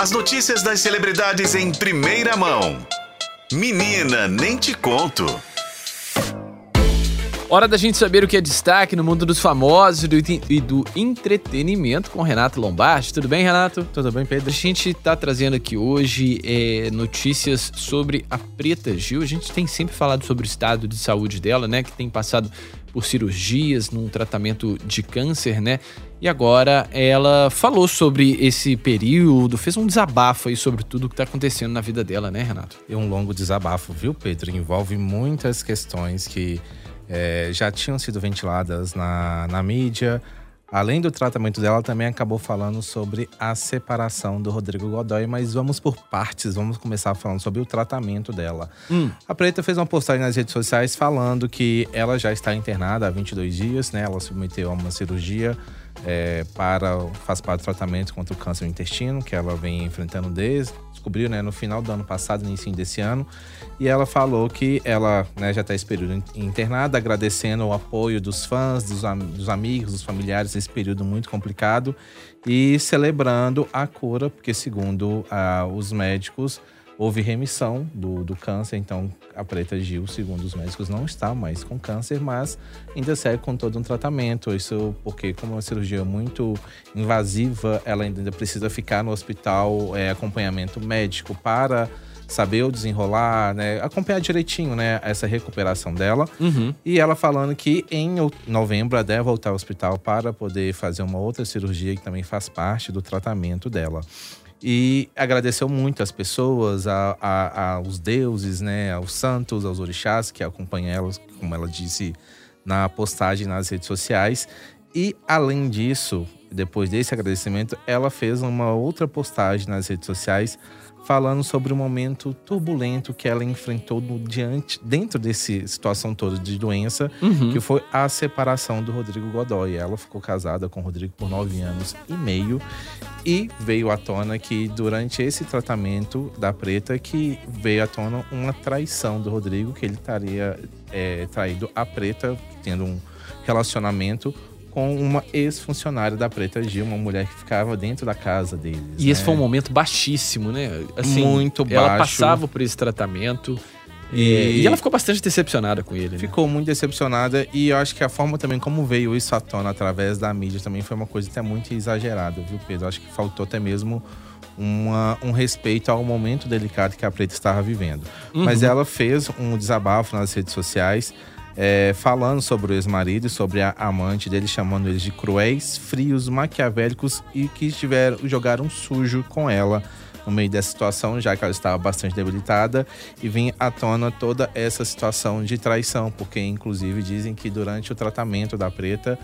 As notícias das celebridades em primeira mão. Menina, nem te conto. Hora da gente saber o que é destaque no mundo dos famosos e do, e do entretenimento com Renato Lombardi. Tudo bem, Renato? Tudo bem, Pedro? A gente está trazendo aqui hoje é, notícias sobre a Preta Gil. A gente tem sempre falado sobre o estado de saúde dela, né? Que tem passado por cirurgias num tratamento de câncer, né? E agora ela falou sobre esse período, fez um desabafo aí sobre tudo que está acontecendo na vida dela, né, Renato? É um longo desabafo, viu, Pedro? Envolve muitas questões que é, já tinham sido ventiladas na, na mídia. Além do tratamento dela, também acabou falando sobre a separação do Rodrigo Godoy, mas vamos por partes, vamos começar falando sobre o tratamento dela. Hum. A Preta fez uma postagem nas redes sociais falando que ela já está internada há 22 dias, né? Ela submeteu a uma cirurgia é, para faz parte do tratamento contra o câncer do intestino, que ela vem enfrentando desde descobriu né, no final do ano passado, início desse ano. E ela falou que ela né, já está esse período internada, agradecendo o apoio dos fãs, dos, am dos amigos, dos familiares nesse período muito complicado e celebrando a cura, porque segundo ah, os médicos houve remissão do, do câncer, então a Preta Gil, segundo os médicos, não está mais com câncer, mas ainda segue com todo um tratamento. Isso porque, como é uma cirurgia muito invasiva, ela ainda precisa ficar no hospital, é, acompanhamento médico para saber o desenrolar, né? Acompanhar direitinho, né? Essa recuperação dela. Uhum. E ela falando que em novembro ela deve voltar ao hospital para poder fazer uma outra cirurgia que também faz parte do tratamento dela e agradeceu muito as pessoas, a, a, aos deuses, né, aos santos, aos orixás que acompanham ela, como ela disse na postagem nas redes sociais. E além disso, depois desse agradecimento, ela fez uma outra postagem nas redes sociais falando sobre o momento turbulento que ela enfrentou no diante, dentro dessa situação toda de doença, uhum. que foi a separação do Rodrigo Godoy. Ela ficou casada com o Rodrigo por nove anos e meio e veio à tona que durante esse tratamento da Preta que veio à tona uma traição do Rodrigo, que ele estaria é, traído a Preta, tendo um relacionamento com uma ex-funcionária da Preta Gil, uma mulher que ficava dentro da casa deles. E né? esse foi um momento baixíssimo, né? Assim, muito baixo. Ela passava por esse tratamento. E... e, ela ficou bastante decepcionada com ele. Né? Ficou muito decepcionada e eu acho que a forma também como veio isso à tona através da mídia também foi uma coisa até muito exagerada, viu, Pedro? Acho que faltou até mesmo uma, um respeito ao momento delicado que a Preta estava vivendo. Uhum. Mas ela fez um desabafo nas redes sociais é, falando sobre o ex-marido e sobre a amante dele, chamando eles de cruéis, frios, maquiavélicos e que tiveram, jogaram sujo com ela no meio dessa situação, já que ela estava bastante debilitada, e vinha à tona toda essa situação de traição, porque inclusive dizem que durante o tratamento da preta,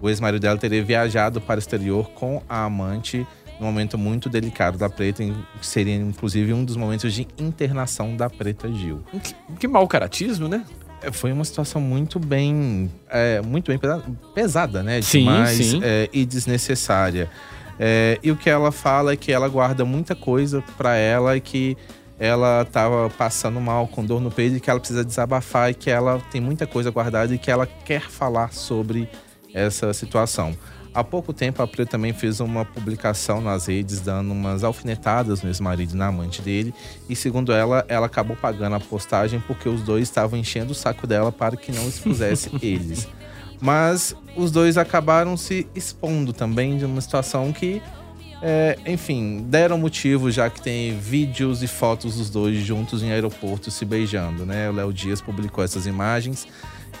o ex-marido dela teria viajado para o exterior com a amante num momento muito delicado da Preta, que seria inclusive um dos momentos de internação da Preta Gil. Que, que mau caratismo, né? É, foi uma situação muito bem, é, muito bem pesada, né? Demais sim, sim. É, e desnecessária. É, e o que ela fala é que ela guarda muita coisa para ela e que ela estava passando mal com dor no peito e que ela precisa desabafar e que ela tem muita coisa guardada e que ela quer falar sobre essa situação. Há pouco tempo, a Pri também fez uma publicação nas redes dando umas alfinetadas no ex-marido na amante dele. E segundo ela, ela acabou pagando a postagem porque os dois estavam enchendo o saco dela para que não expusesse eles. Mas os dois acabaram se expondo também de uma situação que, é, enfim, deram motivo, já que tem vídeos e fotos dos dois juntos em aeroporto se beijando, né? O Léo Dias publicou essas imagens.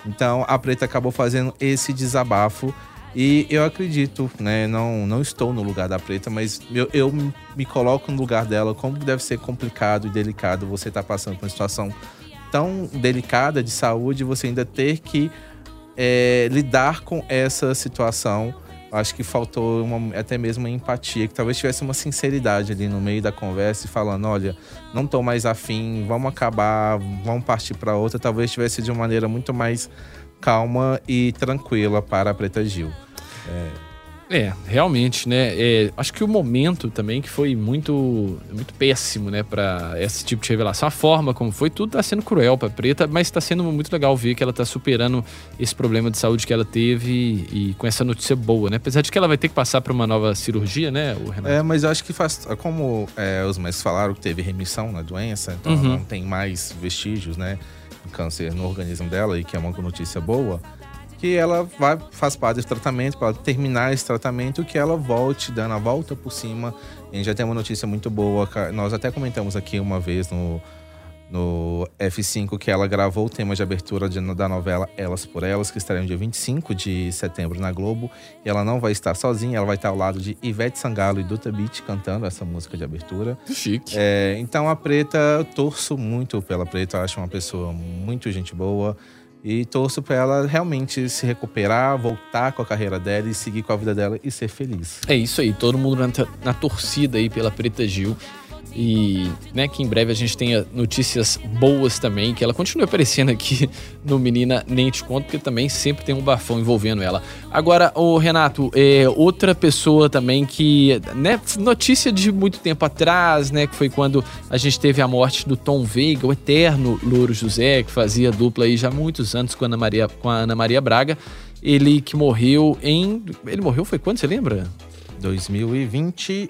Então a Preta acabou fazendo esse desabafo e eu acredito, né? Não, não estou no lugar da preta, mas eu, eu me coloco no lugar dela, como deve ser complicado e delicado você estar tá passando por uma situação tão delicada de saúde, você ainda ter que é, lidar com essa situação. Acho que faltou uma, até mesmo uma empatia, que talvez tivesse uma sinceridade ali no meio da conversa e falando: olha, não estou mais afim, vamos acabar, vamos partir para outra. Talvez tivesse de uma maneira muito mais calma e tranquila para a Preta Gil. É. É, realmente, né? É, acho que o momento também que foi muito, muito péssimo, né, para esse tipo de revelação. A forma como foi, tudo tá sendo cruel pra Preta, mas tá sendo muito legal ver que ela tá superando esse problema de saúde que ela teve e com essa notícia boa, né? Apesar de que ela vai ter que passar por uma nova cirurgia, né, o Renato? É, mas eu acho que faz. Como é, os médicos falaram que teve remissão na doença, então Uhum. não tem mais vestígios, né? Câncer no organismo dela, e que é uma notícia boa. Que ela vai, faz parte desse tratamento, para terminar esse tratamento, que ela volte, dando a volta por cima. A gente já tem uma notícia muito boa. Nós até comentamos aqui uma vez no, no F5 que ela gravou o tema de abertura de- da novela Elas por Elas, que estará no dia 25 de setembro na Globo. E ela não vai estar sozinha, ela vai estar ao lado de Ivete Sangalo e Duta Beat cantando essa música de abertura. Chique. É, então a Preta, eu torço muito pela Preta, eu acho uma pessoa muito gente boa. E torço pra ela realmente se recuperar, voltar com a carreira dela e seguir com a vida dela e ser feliz. É isso aí, todo mundo na, na torcida aí pela Preta Gil. E né, que em breve a gente tenha notícias boas também, que ela continue aparecendo aqui no Menina Nem Te Conto, porque também sempre tem um bafão envolvendo ela. Agora, o Renato, é, outra pessoa também que, né, notícia de muito tempo atrás, né, que foi quando a gente teve a morte do Tom Veiga, o eterno Louro José, que fazia dupla aí já há muitos anos com a Ana Maria, com a Ana Maria Braga. Ele que morreu em. Ele morreu foi quando? Você lembra? 2021.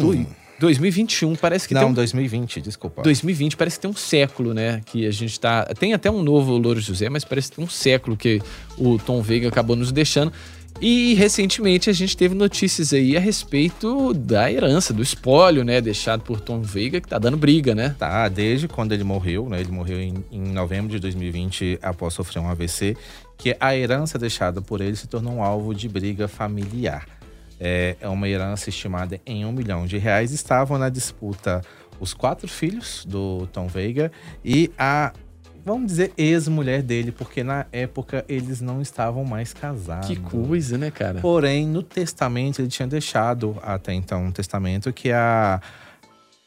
Doi- 2021, parece que Não, tem um 2020, desculpa. 2020 parece que tem um século, né? Que a gente tá. Tem até um novo Louro José, mas parece que tem um século que o Tom Veiga acabou nos deixando. E recentemente a gente teve notícias aí a respeito da herança, do espólio, né? Deixado por Tom Veiga, que tá dando briga, né? Tá, desde quando ele morreu, né? Ele morreu em, em novembro de 2020 após sofrer um AVC, que a herança deixada por ele se tornou um alvo de briga familiar. É, é uma herança estimada em um milhão de reais. Estavam na disputa os quatro filhos do Tom Veiga e a, vamos dizer, ex-mulher dele, porque na época eles não estavam mais casados. Que coisa, né, cara? Porém, no testamento, ele tinha deixado até então um testamento que a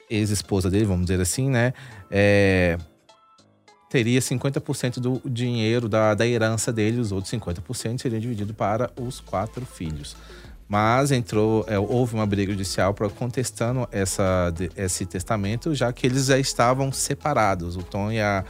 ex-esposa dele, vamos dizer assim, né? é, teria 50% do dinheiro da, da herança dele, os outros 50% seriam dividido para os quatro filhos. Mas entrou, é, houve uma briga judicial para contestando essa, esse testamento, já que eles já estavam separados. O Tom e a.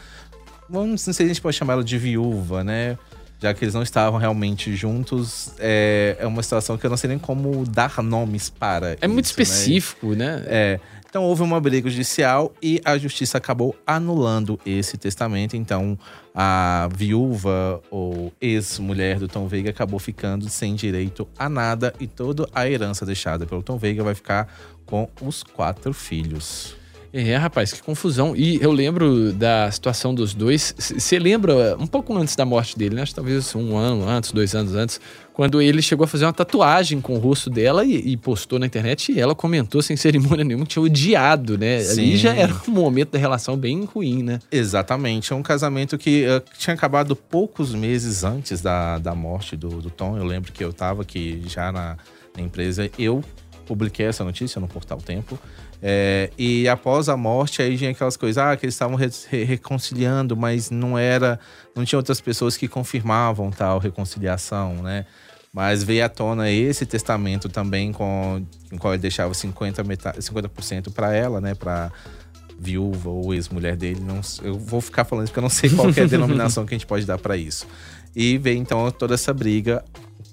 Vamos, não sei se a gente pode chamar ela de viúva, né? Já que eles não estavam realmente juntos, é, é uma situação que eu não sei nem como dar nomes para. É muito isso, né? específico, né? É. Então houve uma briga judicial e a justiça acabou anulando esse testamento. Então a viúva ou ex-mulher do Tom Veiga acabou ficando sem direito a nada e toda a herança deixada pelo Tom Veiga vai ficar com os quatro filhos. É, rapaz, que confusão. E eu lembro da situação dos dois. Você lembra um pouco antes da morte dele, né? Acho que talvez um ano antes, dois anos antes, quando ele chegou a fazer uma tatuagem com o rosto dela e, e postou na internet e ela comentou sem cerimônia nenhuma que tinha odiado, né? Ali Sim. já era um momento da relação bem ruim, né? Exatamente. É um casamento que eh, tinha acabado poucos meses antes da, da morte do, do Tom. Eu lembro que eu tava aqui já na, na empresa. Eu publiquei essa notícia no Portal Tempo. É, e após a morte, aí vinha aquelas coisas, ah, que eles estavam re- re- reconciliando, mas não era. Não tinha outras pessoas que confirmavam tal reconciliação, né? Mas veio à tona esse testamento também, com, em qual ele deixava 50%, meta- 50 para ela, né? Pra, viúva ou ex-mulher dele. Não, eu vou ficar falando isso porque eu não sei qual é a denominação que a gente pode dar para isso. E veio então toda essa briga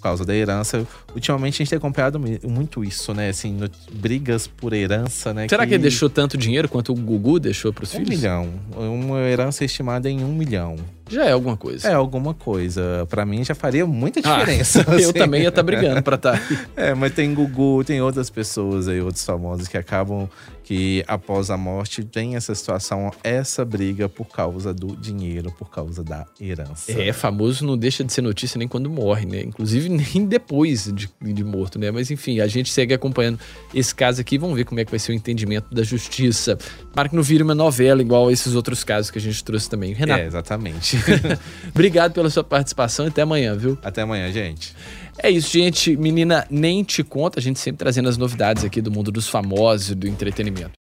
causa da herança. Ultimamente a gente tem acompanhado muito isso, né? Assim, no- brigas por herança, né? Será que ele deixou tanto dinheiro quanto o Gugu deixou pros Um filhos? milhão. Uma herança estimada em um milhão. Já é alguma coisa. É alguma coisa. Pra mim já faria muita Ah, diferença. eu assim. também ia estar brigando pra estar. É, mas tem Gugu, tem outras pessoas aí, outros famosos que acabam que após a morte tem essa situação, essa briga por causa do dinheiro, por causa da herança. É, famoso não deixa de ser notícia nem quando morre, né? Inclusive nem depois de, de morto, né? Mas enfim, a gente segue acompanhando esse caso aqui. Vamos ver como é que vai ser o entendimento da justiça. Para que não vire uma novela igual esses outros casos que a gente trouxe também. Renato, É, exatamente. obrigado pela sua participação e até amanhã, viu? Até amanhã, gente. É isso, gente. Menina, nem te conta. A gente sempre trazendo as novidades aqui do mundo dos famosos e do entretenimento.